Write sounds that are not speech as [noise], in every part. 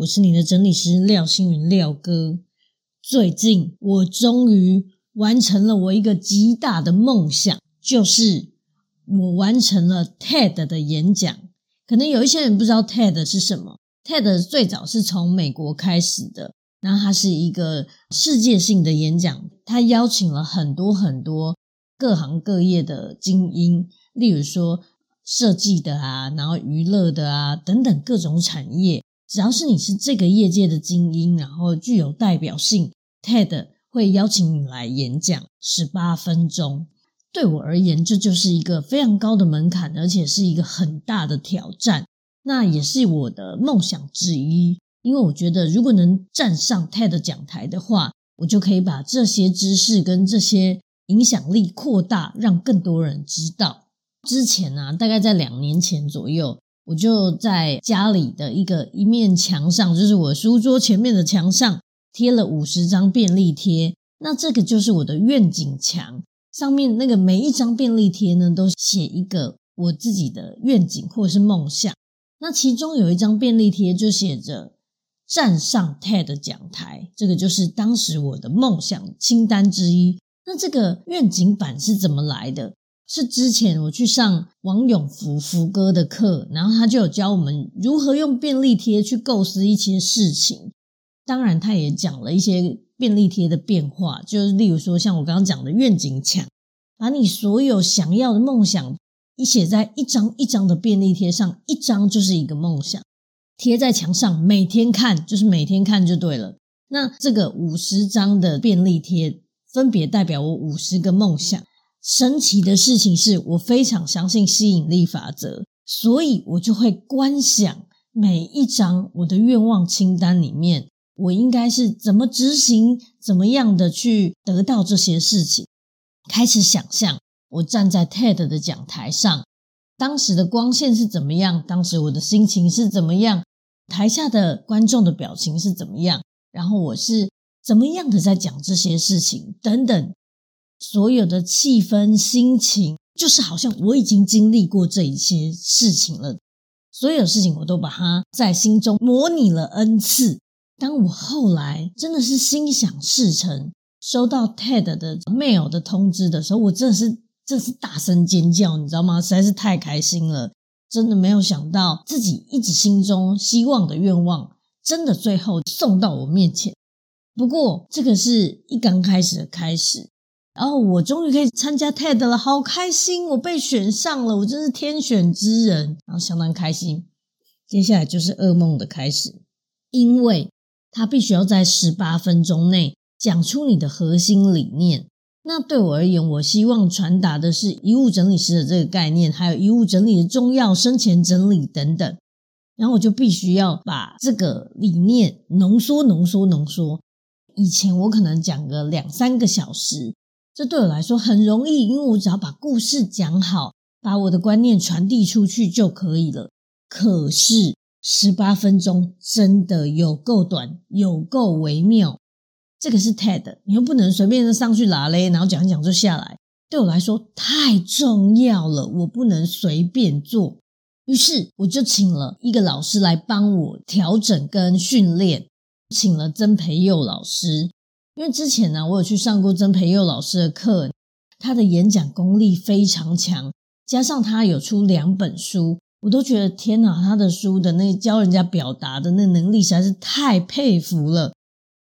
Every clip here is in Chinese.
我是你的整理师廖星云廖哥。最近我终于完成了我一个极大的梦想，就是我完成了 TED 的演讲。可能有一些人不知道 TED 是什么，TED 最早是从美国开始的，然后它是一个世界性的演讲，它邀请了很多很多各行各业的精英，例如说设计的啊，然后娱乐的啊等等各种产业。只要是你是这个业界的精英，然后具有代表性，TED 会邀请你来演讲十八分钟。对我而言，这就是一个非常高的门槛，而且是一个很大的挑战。那也是我的梦想之一，因为我觉得如果能站上 TED 讲台的话，我就可以把这些知识跟这些影响力扩大，让更多人知道。之前呢、啊，大概在两年前左右。我就在家里的一个一面墙上，就是我书桌前面的墙上贴了五十张便利贴。那这个就是我的愿景墙，上面那个每一张便利贴呢，都写一个我自己的愿景或是梦想。那其中有一张便利贴就写着“站上 TED 讲台”，这个就是当时我的梦想清单之一。那这个愿景板是怎么来的？是之前我去上王永福福哥的课，然后他就有教我们如何用便利贴去构思一些事情。当然，他也讲了一些便利贴的变化，就是例如说像我刚刚讲的愿景墙，把你所有想要的梦想你写在一张一张的便利贴上，一张就是一个梦想，贴在墙上，每天看，就是每天看就对了。那这个五十张的便利贴分别代表我五十个梦想。神奇的事情是我非常相信吸引力法则，所以我就会观想每一张我的愿望清单里面，我应该是怎么执行，怎么样的去得到这些事情。开始想象我站在 TED 的讲台上，当时的光线是怎么样，当时我的心情是怎么样，台下的观众的表情是怎么样，然后我是怎么样的在讲这些事情，等等。所有的气氛、心情，就是好像我已经经历过这一些事情了。所有事情我都把它在心中模拟了 N 次。当我后来真的是心想事成，收到 TED 的 mail 的通知的时候，我真的是真是大声尖叫，你知道吗？实在是太开心了，真的没有想到自己一直心中希望的愿望，真的最后送到我面前。不过这个是一刚开始的开始。然后我终于可以参加 TED 了，好开心！我被选上了，我真是天选之人，然后相当开心。接下来就是噩梦的开始，因为他必须要在十八分钟内讲出你的核心理念。那对我而言，我希望传达的是遗物整理师的这个概念，还有遗物整理的重要、生前整理等等。然后我就必须要把这个理念浓缩、浓缩、浓缩。以前我可能讲个两三个小时。这对我来说很容易，因为我只要把故事讲好，把我的观念传递出去就可以了。可是十八分钟真的有够短，有够微妙。这个是 TED，你又不能随便的上去拉嘞，然后讲一讲就下来。对我来说太重要了，我不能随便做。于是我就请了一个老师来帮我调整跟训练，请了曾培佑老师。因为之前呢，我有去上过曾培祐老师的课，他的演讲功力非常强，加上他有出两本书，我都觉得天哪，他的书的那教人家表达的那能力实在是太佩服了，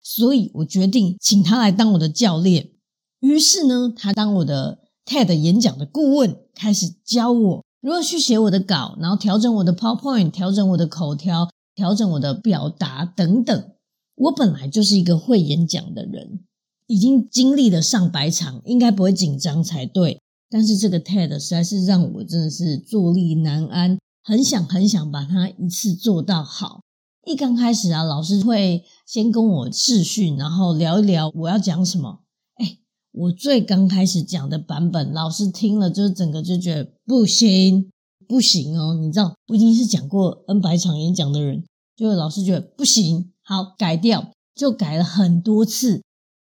所以我决定请他来当我的教练。于是呢，他当我的 TED 演讲的顾问，开始教我如何去写我的稿，然后调整我的 PowerPoint，调整我的口条，调整我的表达等等。我本来就是一个会演讲的人，已经经历了上百场，应该不会紧张才对。但是这个 TED 实在是让我真的是坐立难安，很想很想把它一次做到好。一刚开始啊，老师会先跟我视讯，然后聊一聊我要讲什么。哎，我最刚开始讲的版本，老师听了就整个就觉得不行，不行哦。你知道，我已经是讲过 N 百场演讲的人，就老师觉得不行，好，改掉，就改了很多次，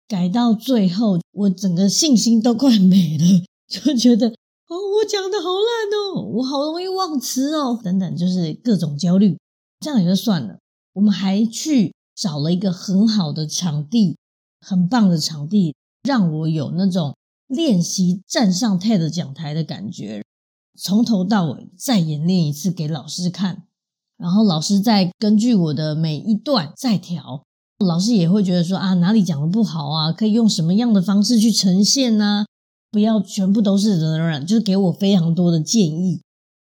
改到最后，我整个信心都快没了，就觉得。哦，我讲的好烂哦，我好容易忘词哦，等等，就是各种焦虑，这样也就算了。我们还去找了一个很好的场地，很棒的场地，让我有那种练习站上 TED 讲台的感觉，从头到尾再演练一次给老师看，然后老师再根据我的每一段再调，老师也会觉得说啊，哪里讲的不好啊，可以用什么样的方式去呈现呢？不要全部都是人人，就是给我非常多的建议。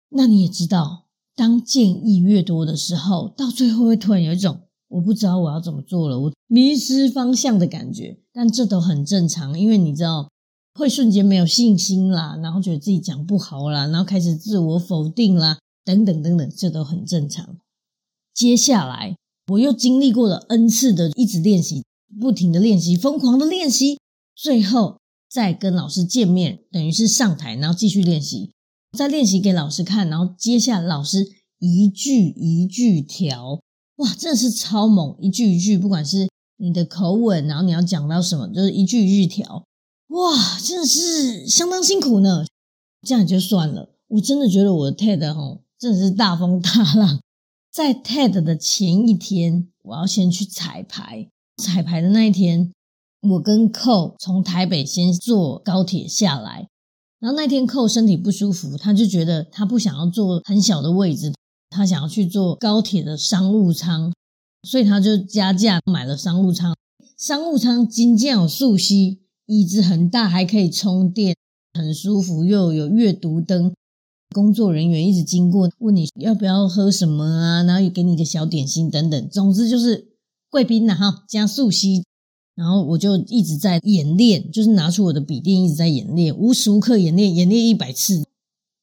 那你也知道，当建议越多的时候，到最后会突然有一种我不知道我要怎么做了，我迷失方向的感觉。但这都很正常，因为你知道会瞬间没有信心啦，然后觉得自己讲不好啦，然后开始自我否定啦，等等等等，这都很正常。接下来我又经历过了 N 次的一直练习，不停的练习，疯狂的练习，最后。再跟老师见面，等于是上台，然后继续练习，再练习给老师看，然后接下来老师一句一句调，哇，真的是超猛，一句一句，不管是你的口吻，然后你要讲到什么，就是一句一句调，哇，真的是相当辛苦呢。这样就算了，我真的觉得我的 TED 吼，真的是大风大浪。在 TED 的前一天，我要先去彩排，彩排的那一天。我跟寇从台北先坐高铁下来，然后那天寇身体不舒服，他就觉得他不想要坐很小的位置，他想要去坐高铁的商务舱，所以他就加价买了商务舱。商务舱金剑有素息，椅子很大，还可以充电，很舒服，又有阅读灯。工作人员一直经过，问你要不要喝什么啊，然后也给你一个小点心等等。总之就是贵宾呐哈，加速吸。然后我就一直在演练，就是拿出我的笔电一直在演练，无时无刻演练，演练一百次。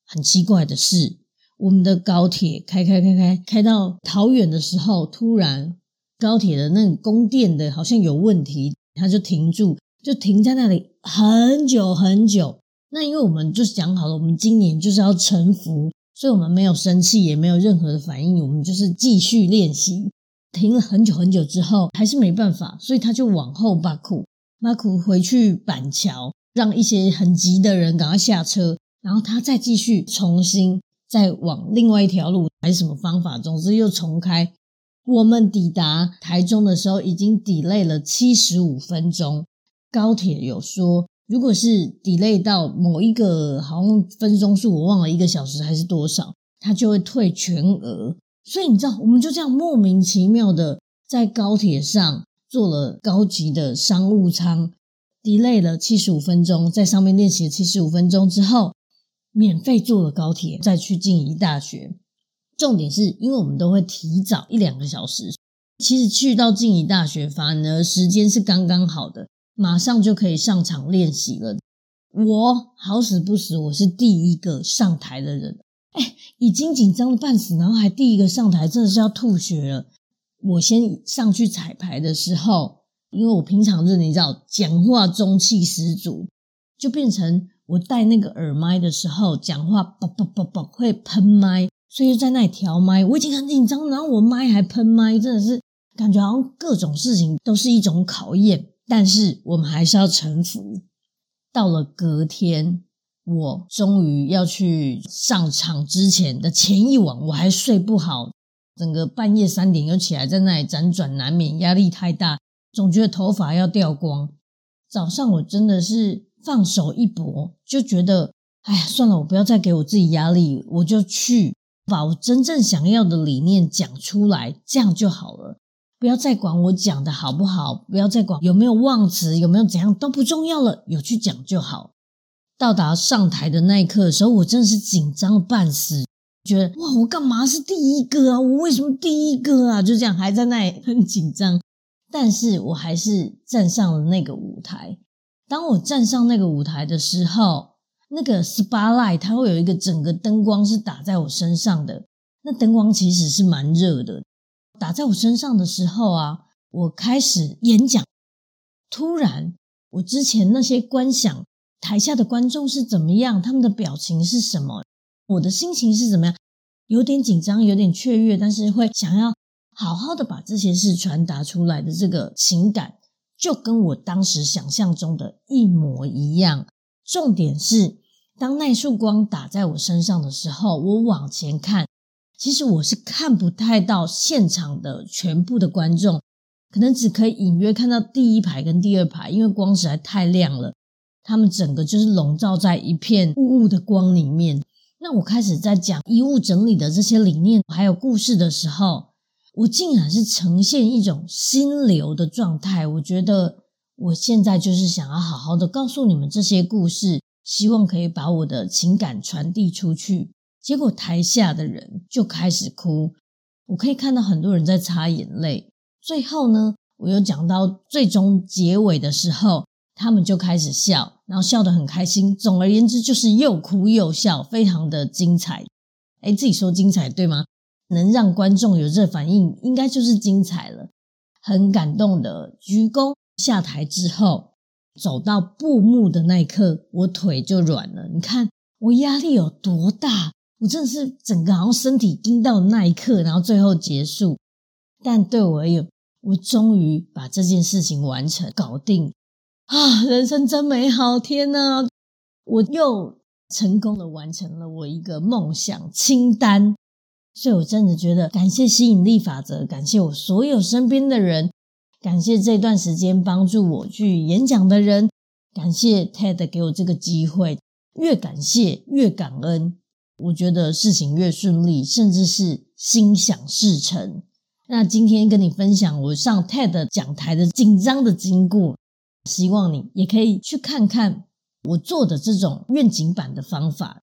很奇怪的是，我们的高铁开开开开开到桃园的时候，突然高铁的那个供电的好像有问题，它就停住，就停在那里很久很久。那因为我们就是讲好了，我们今年就是要沉服，所以我们没有生气，也没有任何的反应，我们就是继续练习。停了很久很久之后，还是没办法，所以他就往后巴库巴库回去板桥，让一些很急的人赶快下车，然后他再继续重新再往另外一条路，还是什么方法，总之又重开。我们抵达台中的时候，已经 delay 了七十五分钟。高铁有说，如果是 delay 到某一个好像分钟数，我忘了一个小时还是多少，他就会退全额。所以你知道，我们就这样莫名其妙的在高铁上坐了高级的商务舱，delay 了七十五分钟，在上面练习了七十五分钟之后，免费坐了高铁再去静宜大学。重点是因为我们都会提早一两个小时，其实去到静宜大学反而时间是刚刚好的，马上就可以上场练习了。我好死不死，我是第一个上台的人。哎，已经紧张的半死，然后还第一个上台，真的是要吐血了。我先上去彩排的时候，因为我平常是你知道，讲话中气十足，就变成我戴那个耳麦的时候，讲话啵啵啵啵会喷麦，所以就在那里调麦。我已经很紧张，然后我麦还喷麦，真的是感觉好像各种事情都是一种考验。但是我们还是要臣服。到了隔天。我终于要去上场之前的前一晚，我还睡不好，整个半夜三点又起来，在那里辗转难眠，压力太大，总觉得头发要掉光。早上我真的是放手一搏，就觉得，哎呀，算了，我不要再给我自己压力，我就去把我真正想要的理念讲出来，这样就好了。不要再管我讲的好不好，不要再管有没有忘词，有没有怎样都不重要了，有去讲就好。到达上台的那一刻的时候，我真的是紧张的半死，觉得哇，我干嘛是第一个啊？我为什么第一个啊？就这样还在那里 [laughs] 很紧张，但是我还是站上了那个舞台。当我站上那个舞台的时候，那个 spotlight 它会有一个整个灯光是打在我身上的，那灯光其实是蛮热的。打在我身上的时候啊，我开始演讲。突然，我之前那些观想台下的观众是怎么样，他们的表情是什么，我的心情是怎么样，有点紧张，有点雀跃，但是会想要好好的把这些事传达出来的这个情感，就跟我当时想象中的一模一样。重点是，当那束光打在我身上的时候，我往前看。其实我是看不太到现场的全部的观众，可能只可以隐约看到第一排跟第二排，因为光实在太亮了，他们整个就是笼罩在一片雾雾的光里面。那我开始在讲衣物整理的这些理念还有故事的时候，我竟然是呈现一种心流的状态。我觉得我现在就是想要好好的告诉你们这些故事，希望可以把我的情感传递出去。结果台下的人就开始哭，我可以看到很多人在擦眼泪。最后呢，我又讲到最终结尾的时候，他们就开始笑，然后笑得很开心。总而言之，就是又哭又笑，非常的精彩。诶，自己说精彩对吗？能让观众有这反应，应该就是精彩了。很感动的鞠躬下台之后，走到布幕的那一刻，我腿就软了。你看我压力有多大？我真的是整个好像身体盯到那一刻，然后最后结束。但对我而言，我终于把这件事情完成搞定啊！人生真美好，天哪！我又成功的完成了我一个梦想清单。所以我真的觉得感谢吸引力法则，感谢我所有身边的人，感谢这段时间帮助我去演讲的人，感谢 TED 给我这个机会。越感谢越感恩。我觉得事情越顺利，甚至是心想事成。那今天跟你分享我上 TED 讲台的紧张的经过，希望你也可以去看看我做的这种愿景版的方法。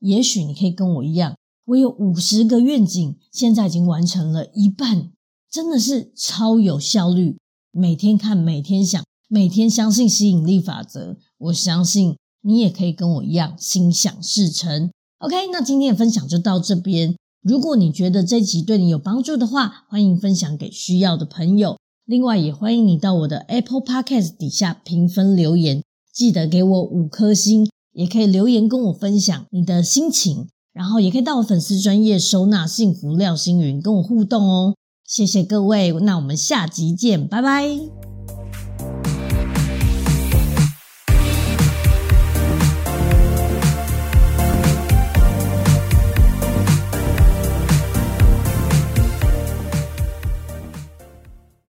也许你可以跟我一样，我有五十个愿景，现在已经完成了一半，真的是超有效率。每天看，每天想，每天相信吸引力法则。我相信你也可以跟我一样，心想事成。OK，那今天的分享就到这边。如果你觉得这集对你有帮助的话，欢迎分享给需要的朋友。另外，也欢迎你到我的 Apple Podcast 底下评分留言，记得给我五颗星，也可以留言跟我分享你的心情。然后，也可以到我粉丝专业收纳幸福廖星云跟我互动哦。谢谢各位，那我们下集见，拜拜。